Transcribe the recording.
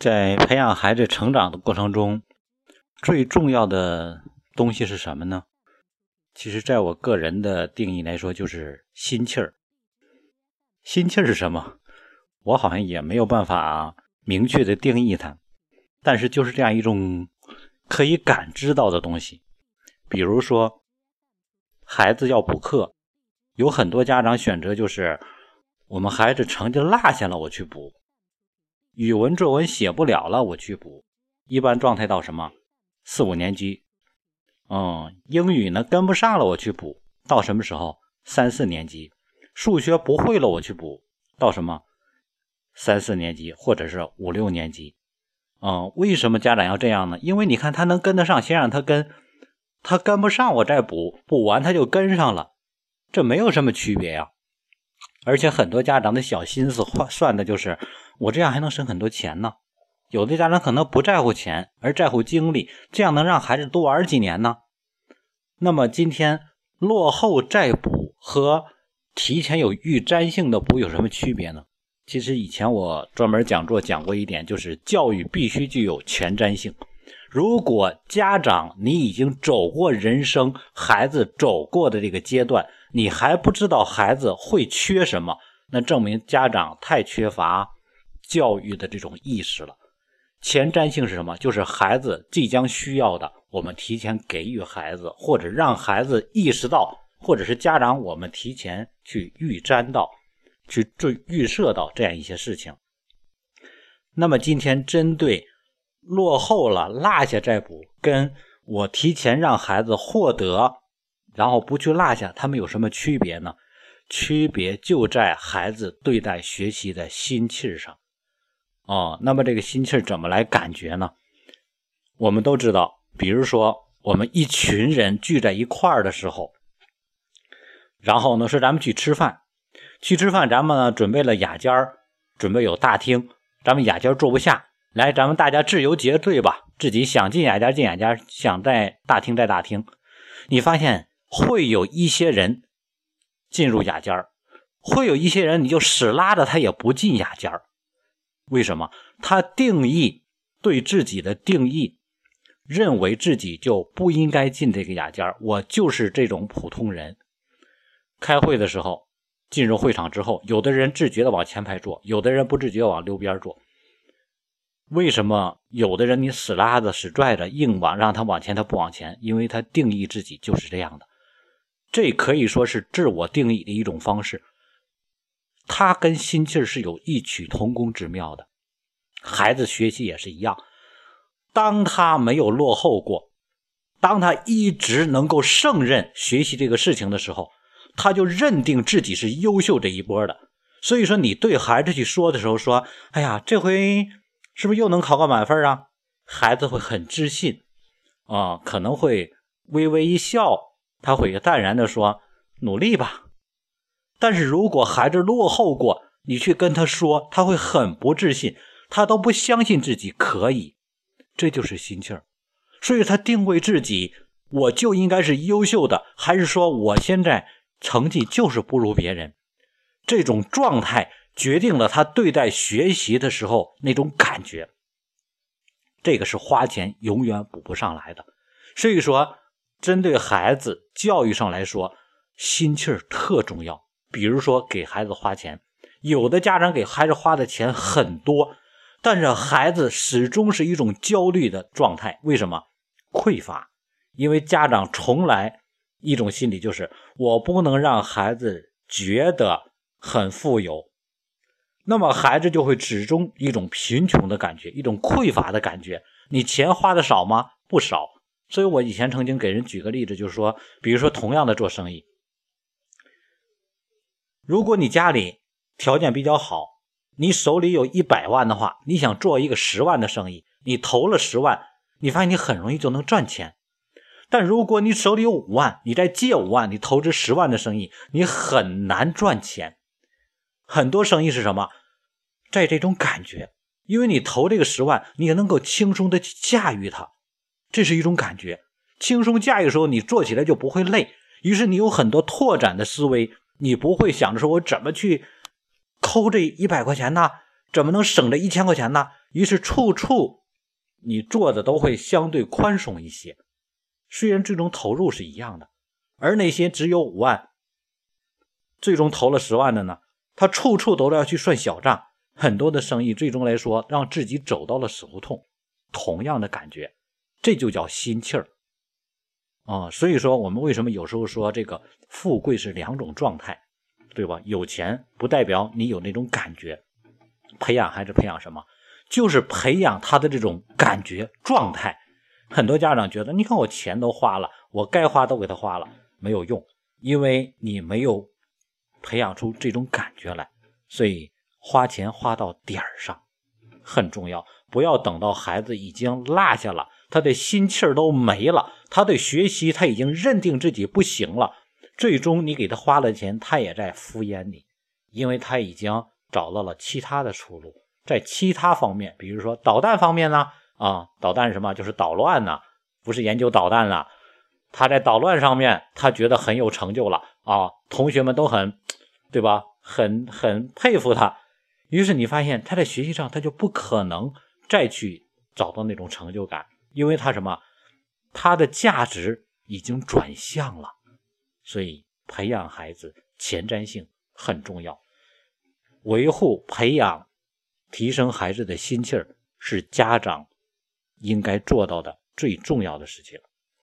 在培养孩子成长的过程中，最重要的东西是什么呢？其实，在我个人的定义来说，就是心气儿。心气儿是什么？我好像也没有办法明确的定义它，但是就是这样一种可以感知到的东西。比如说，孩子要补课，有很多家长选择就是我们孩子成绩落下了，我去补。语文作文写不了了，我去补。一般状态到什么四五年级，嗯，英语呢跟不上了，我去补。到什么时候三四年级，数学不会了，我去补。到什么三四年级或者是五六年级，嗯，为什么家长要这样呢？因为你看他能跟得上，先让他跟，他跟不上我再补，补完他就跟上了，这没有什么区别呀。而且很多家长的小心思换算的就是。我这样还能省很多钱呢。有的家长可能不在乎钱，而在乎精力，这样能让孩子多玩几年呢。那么今天落后再补和提前有预瞻性的补有什么区别呢？其实以前我专门讲座讲过一点，就是教育必须具有前瞻性。如果家长你已经走过人生孩子走过的这个阶段，你还不知道孩子会缺什么，那证明家长太缺乏。教育的这种意识了，前瞻性是什么？就是孩子即将需要的，我们提前给予孩子，或者让孩子意识到，或者是家长我们提前去预瞻到，去预预设到这样一些事情。那么今天针对落后了落下再补，跟我提前让孩子获得，然后不去落下，他们有什么区别呢？区别就在孩子对待学习的心气上。哦，那么这个心气怎么来感觉呢？我们都知道，比如说我们一群人聚在一块儿的时候，然后呢说咱们去吃饭，去吃饭，咱们呢准备了雅间准备有大厅，咱们雅间坐不下来，咱们大家自由结队吧，自己想进雅间进雅间，想在大厅在大厅。你发现会有一些人进入雅间会有一些人你就死拉着他也不进雅间为什么他定义对自己的定义，认为自己就不应该进这个雅间我就是这种普通人。开会的时候，进入会场之后，有的人自觉的往前排坐，有的人不自觉往溜边坐。为什么有的人你死拉着、死拽着，硬往让他往前，他不往前？因为他定义自己就是这样的。这可以说是自我定义的一种方式。他跟心气是有异曲同工之妙的，孩子学习也是一样。当他没有落后过，当他一直能够胜任学习这个事情的时候，他就认定自己是优秀这一波的。所以说，你对孩子去说的时候说：“哎呀，这回是不是又能考个满分啊？”孩子会很自信啊，可能会微微一笑，他会淡然的说：“努力吧。”但是如果孩子落后过，你去跟他说，他会很不自信，他都不相信自己可以，这就是心气儿。所以他定位自己，我就应该是优秀的，还是说我现在成绩就是不如别人？这种状态决定了他对待学习的时候那种感觉。这个是花钱永远补不上来的。所以说，针对孩子教育上来说，心气儿特重要。比如说给孩子花钱，有的家长给孩子花的钱很多，但是孩子始终是一种焦虑的状态。为什么？匮乏，因为家长从来一种心理就是我不能让孩子觉得很富有，那么孩子就会始终一种贫穷的感觉，一种匮乏的感觉。你钱花的少吗？不少。所以我以前曾经给人举个例子，就是说，比如说同样的做生意。如果你家里条件比较好，你手里有一百万的话，你想做一个十万的生意，你投了十万，你发现你很容易就能赚钱。但如果你手里有五万，你再借五万，你投资十万的生意，你很难赚钱。很多生意是什么？在这种感觉，因为你投这个十万，你也能够轻松的去驾驭它，这是一种感觉。轻松驾驭的时候，你做起来就不会累，于是你有很多拓展的思维。你不会想着说，我怎么去抠这一百块钱呢？怎么能省这一千块钱呢？于是处处你做的都会相对宽松一些。虽然最终投入是一样的，而那些只有五万，最终投了十万的呢？他处处都要去算小账，很多的生意最终来说让自己走到了死胡同。同样的感觉，这就叫心气儿啊。所以说，我们为什么有时候说这个富贵是两种状态，对吧？有钱不代表你有那种感觉。培养孩子培养什么？就是培养他的这种感觉状态。很多家长觉得，你看我钱都花了，我该花都给他花了，没有用，因为你没有培养出这种感觉来。所以花钱花到点儿上很重要。不要等到孩子已经落下了，他的心气儿都没了，他对学习他已经认定自己不行了，最终你给他花了钱，他也在敷衍你，因为他已经找到了其他的出路，在其他方面，比如说导弹方面呢，啊，导弹什么就是捣乱呢，不是研究导弹了，他在捣乱上面他觉得很有成就了啊，同学们都很，对吧？很很佩服他，于是你发现他在学习上他就不可能。再去找到那种成就感，因为他什么，他的价值已经转向了，所以培养孩子前瞻性很重要，维护、培养、提升孩子的心气儿是家长应该做到的最重要的事情。